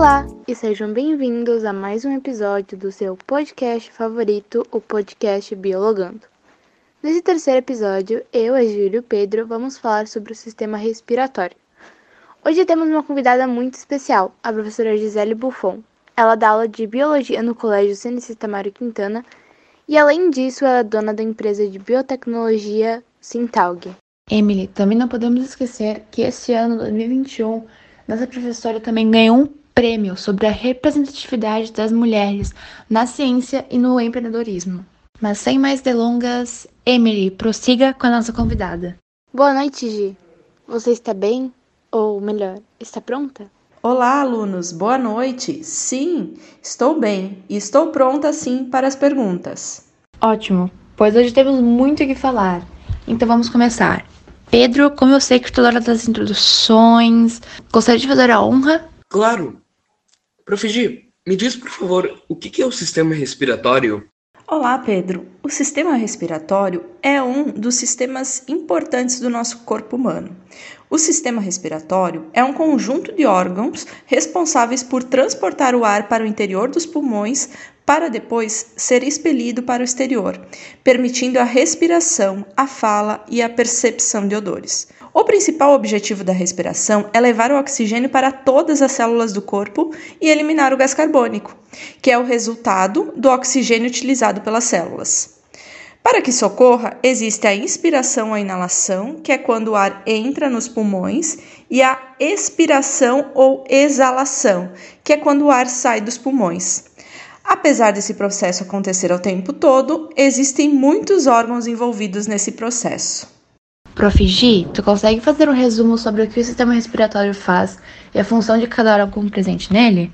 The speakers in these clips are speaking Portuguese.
Olá e sejam bem-vindos a mais um episódio do seu podcast favorito, o podcast Biologando. Nesse terceiro episódio, eu, a Júlia e Pedro vamos falar sobre o sistema respiratório. Hoje temos uma convidada muito especial, a professora Gisele Buffon. Ela dá aula de biologia no Colégio Cenicista Mário Quintana e, além disso, ela é dona da empresa de biotecnologia Sintalg. Emily, também não podemos esquecer que este ano, 2021, nossa professora também ganhou um prêmio sobre a representatividade das mulheres na ciência e no empreendedorismo. Mas sem mais delongas, Emily, prossiga com a nossa convidada. Boa noite, Gi. Você está bem? Ou melhor, está pronta? Olá, alunos, boa noite. Sim, estou bem e estou pronta sim para as perguntas. Ótimo, pois hoje temos muito o que falar. Então vamos começar. Pedro, como eu sei que tu hora das introduções, gostaria de fazer a honra? Claro. Profigi, me diz por favor, o que é o sistema respiratório? Olá, Pedro. O sistema respiratório é um dos sistemas importantes do nosso corpo humano. O sistema respiratório é um conjunto de órgãos responsáveis por transportar o ar para o interior dos pulmões para depois ser expelido para o exterior, permitindo a respiração, a fala e a percepção de odores. O principal objetivo da respiração é levar o oxigênio para todas as células do corpo e eliminar o gás carbônico, que é o resultado do oxigênio utilizado pelas células. Para que isso ocorra, existe a inspiração ou inalação, que é quando o ar entra nos pulmões, e a expiração ou exalação, que é quando o ar sai dos pulmões. Apesar desse processo acontecer ao tempo todo, existem muitos órgãos envolvidos nesse processo. Prof. G, tu consegue fazer um resumo sobre o que o sistema respiratório faz e a função de cada órgão presente nele?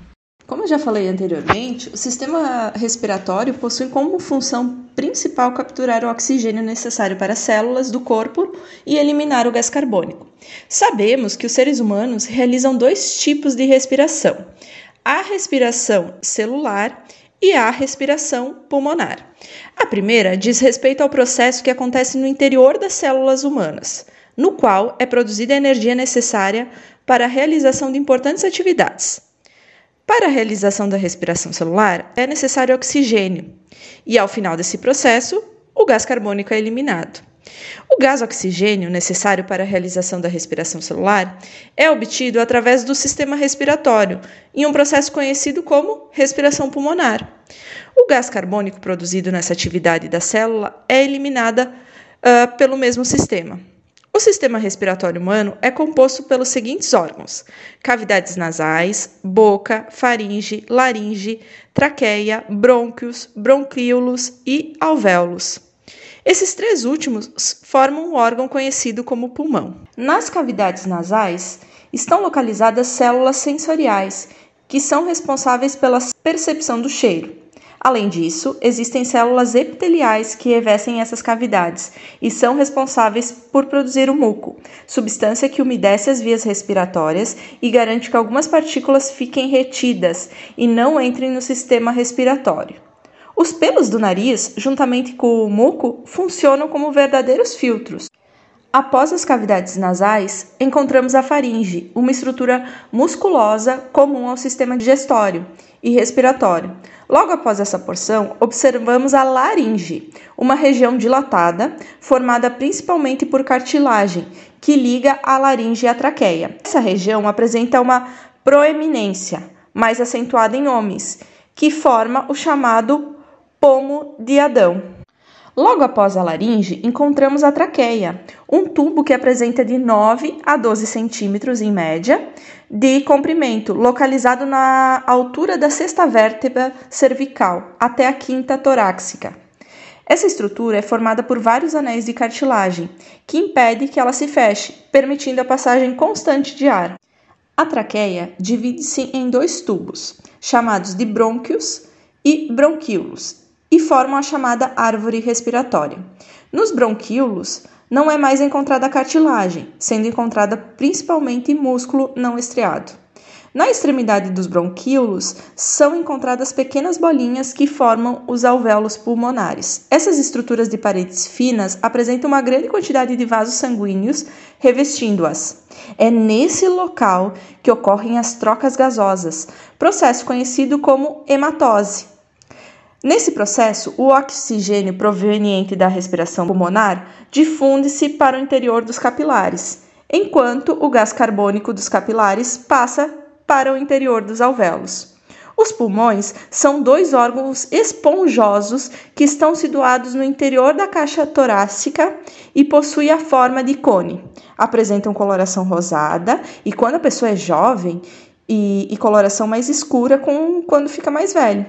Como eu já falei anteriormente, o sistema respiratório possui como função principal capturar o oxigênio necessário para as células do corpo e eliminar o gás carbônico. Sabemos que os seres humanos realizam dois tipos de respiração: a respiração celular e a respiração pulmonar. A primeira diz respeito ao processo que acontece no interior das células humanas, no qual é produzida a energia necessária para a realização de importantes atividades. Para a realização da respiração celular, é necessário oxigênio, e ao final desse processo, o gás carbônico é eliminado. O gás oxigênio necessário para a realização da respiração celular é obtido através do sistema respiratório, em um processo conhecido como respiração pulmonar. O gás carbônico produzido nessa atividade da célula é eliminada uh, pelo mesmo sistema. O sistema respiratório humano é composto pelos seguintes órgãos: cavidades nasais, boca, faringe, laringe, traqueia, brônquios, bronquíolos e alvéolos. Esses três últimos formam um órgão conhecido como pulmão. Nas cavidades nasais estão localizadas células sensoriais, que são responsáveis pela percepção do cheiro. Além disso, existem células epiteliais que revestem essas cavidades e são responsáveis por produzir o muco, substância que umedece as vias respiratórias e garante que algumas partículas fiquem retidas e não entrem no sistema respiratório. Os pelos do nariz, juntamente com o muco, funcionam como verdadeiros filtros. Após as cavidades nasais, encontramos a faringe, uma estrutura musculosa comum ao sistema digestório e respiratório. Logo após essa porção, observamos a laringe, uma região dilatada, formada principalmente por cartilagem, que liga a laringe à traqueia. Essa região apresenta uma proeminência, mais acentuada em homens, que forma o chamado pomo de Adão. Logo após a laringe, encontramos a traqueia, um tubo que apresenta de 9 a 12 centímetros em média de comprimento, localizado na altura da sexta vértebra cervical até a quinta torácica. Essa estrutura é formada por vários anéis de cartilagem, que impede que ela se feche, permitindo a passagem constante de ar. A traqueia divide-se em dois tubos, chamados de brônquios e bronquíolos, e formam a chamada árvore respiratória. Nos bronquíolos, não é mais encontrada cartilagem, sendo encontrada principalmente músculo não estriado. Na extremidade dos bronquíolos são encontradas pequenas bolinhas que formam os alvéolos pulmonares. Essas estruturas de paredes finas apresentam uma grande quantidade de vasos sanguíneos revestindo-as. É nesse local que ocorrem as trocas gasosas, processo conhecido como hematose. Nesse processo, o oxigênio proveniente da respiração pulmonar difunde-se para o interior dos capilares, enquanto o gás carbônico dos capilares passa para o interior dos alvéolos. Os pulmões são dois órgãos esponjosos que estão situados no interior da caixa torácica e possuem a forma de cone. Apresentam coloração rosada e quando a pessoa é jovem e, e coloração mais escura com, quando fica mais velho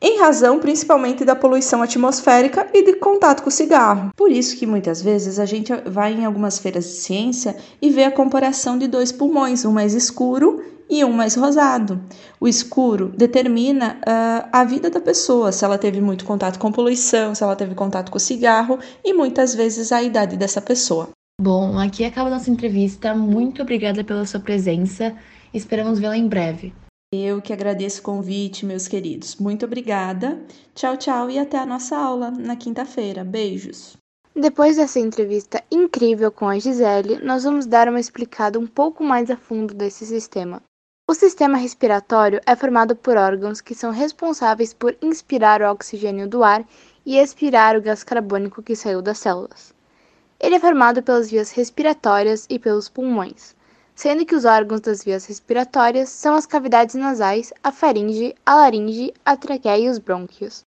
em razão principalmente da poluição atmosférica e de contato com o cigarro. Por isso que muitas vezes a gente vai em algumas feiras de ciência e vê a comparação de dois pulmões, um mais escuro e um mais rosado. O escuro determina uh, a vida da pessoa, se ela teve muito contato com poluição, se ela teve contato com o cigarro e muitas vezes a idade dessa pessoa. Bom, aqui acaba nossa entrevista. Muito obrigada pela sua presença. Esperamos vê-la em breve. Eu que agradeço o convite, meus queridos. Muito obrigada. Tchau, tchau e até a nossa aula na quinta-feira. Beijos. Depois dessa entrevista incrível com a Gisele, nós vamos dar uma explicada um pouco mais a fundo desse sistema. O sistema respiratório é formado por órgãos que são responsáveis por inspirar o oxigênio do ar e expirar o gás carbônico que saiu das células. Ele é formado pelas vias respiratórias e pelos pulmões sendo que os órgãos das vias respiratórias são as cavidades nasais, a faringe, a laringe, a traqueia e os brônquios.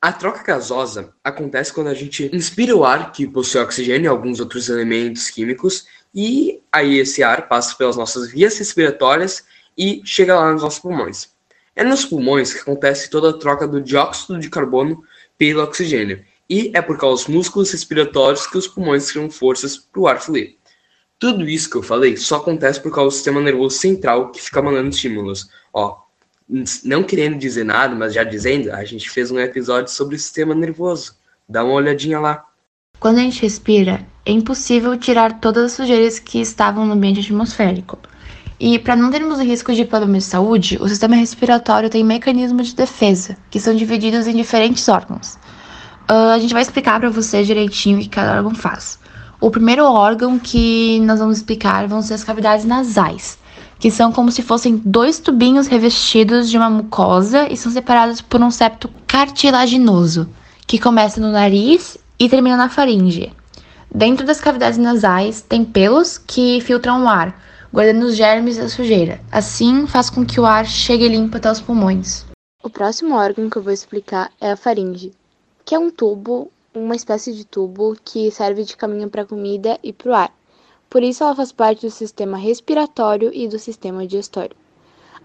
A troca gasosa acontece quando a gente inspira o ar, que possui oxigênio e alguns outros elementos químicos, e aí esse ar passa pelas nossas vias respiratórias e chega lá nos nossos pulmões. É nos pulmões que acontece toda a troca do dióxido de carbono pelo oxigênio, e é por causa dos músculos respiratórios que os pulmões criam forças para o ar fluir. Tudo isso que eu falei só acontece por causa do sistema nervoso central que fica mandando estímulos. Ó, não querendo dizer nada, mas já dizendo, a gente fez um episódio sobre o sistema nervoso. Dá uma olhadinha lá. Quando a gente respira, é impossível tirar todas as sujeiras que estavam no ambiente atmosférico. E para não termos o risco de problemas de saúde, o sistema respiratório tem mecanismos de defesa, que são divididos em diferentes órgãos. Uh, a gente vai explicar para você direitinho o que cada órgão faz. O primeiro órgão que nós vamos explicar vão ser as cavidades nasais, que são como se fossem dois tubinhos revestidos de uma mucosa e são separados por um septo cartilaginoso, que começa no nariz e termina na faringe. Dentro das cavidades nasais tem pelos que filtram o ar, guardando os germes e a sujeira. Assim faz com que o ar chegue limpo até os pulmões. O próximo órgão que eu vou explicar é a faringe, que é um tubo uma espécie de tubo que serve de caminho para a comida e para o ar. Por isso, ela faz parte do sistema respiratório e do sistema digestório.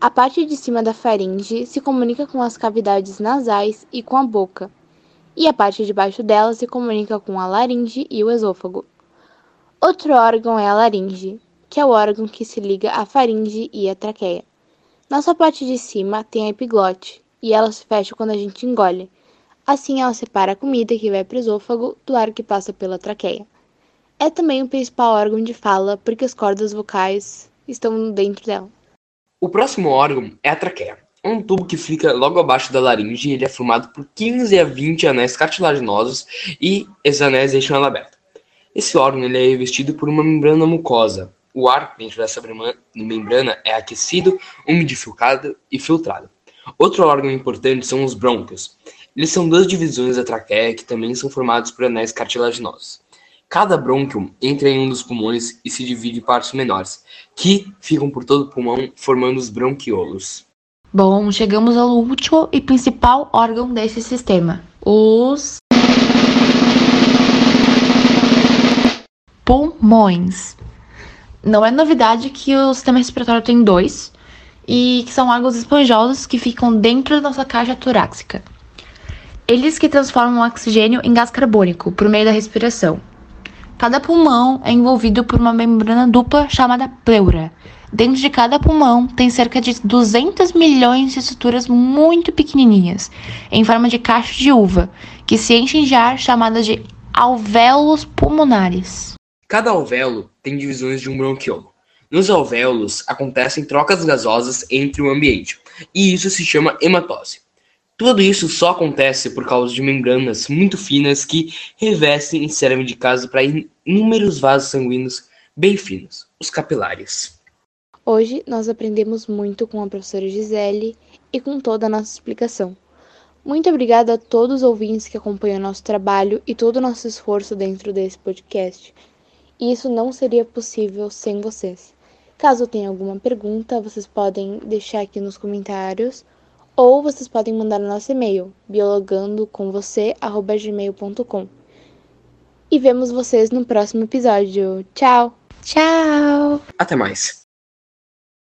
A parte de cima da faringe se comunica com as cavidades nasais e com a boca, e a parte de baixo dela se comunica com a laringe e o esôfago. Outro órgão é a laringe, que é o órgão que se liga à faringe e à traqueia. Nossa parte de cima tem a epiglote, e ela se fecha quando a gente engole, Assim, ela separa a comida que vai para o esôfago do ar que passa pela traqueia. É também o principal órgão de fala, porque as cordas vocais estão dentro dela. O próximo órgão é a traqueia. É um tubo que fica logo abaixo da laringe e ele é formado por 15 a 20 anéis cartilaginosos e esses anéis deixam ela aberta. Esse órgão ele é revestido por uma membrana mucosa. O ar dentro dessa membrana é aquecido, umidificado e filtrado. Outro órgão importante são os brônquios. Eles são duas divisões da traqueia que também são formados por anéis cartilaginosos. Cada brônquio entra em um dos pulmões e se divide em partes menores, que ficam por todo o pulmão, formando os bronquiolos. Bom, chegamos ao último e principal órgão desse sistema: os pulmões. Não é novidade que o sistema respiratório tem dois, e que são órgãos esponjosos que ficam dentro da nossa caixa torácica. Eles que transformam o oxigênio em gás carbônico por meio da respiração. Cada pulmão é envolvido por uma membrana dupla chamada pleura. Dentro de cada pulmão tem cerca de 200 milhões de estruturas muito pequenininhas, em forma de cacho de uva, que se enchem de ar chamadas de alvéolos pulmonares. Cada alvéolo tem divisões de um bronquiolo. Nos alvéolos acontecem trocas gasosas entre o ambiente, e isso se chama hematose. Tudo isso só acontece por causa de membranas muito finas que revestem e servem de casa para inúmeros vasos sanguíneos bem finos, os capilares. Hoje nós aprendemos muito com a professora Gisele e com toda a nossa explicação. Muito obrigada a todos os ouvintes que acompanham nosso trabalho e todo o nosso esforço dentro desse podcast. Isso não seria possível sem vocês. Caso tenha alguma pergunta, vocês podem deixar aqui nos comentários ou vocês podem mandar no nosso e-mail biologandocomvocê@gmail.com. E vemos vocês no próximo episódio. Tchau. Tchau. Até mais.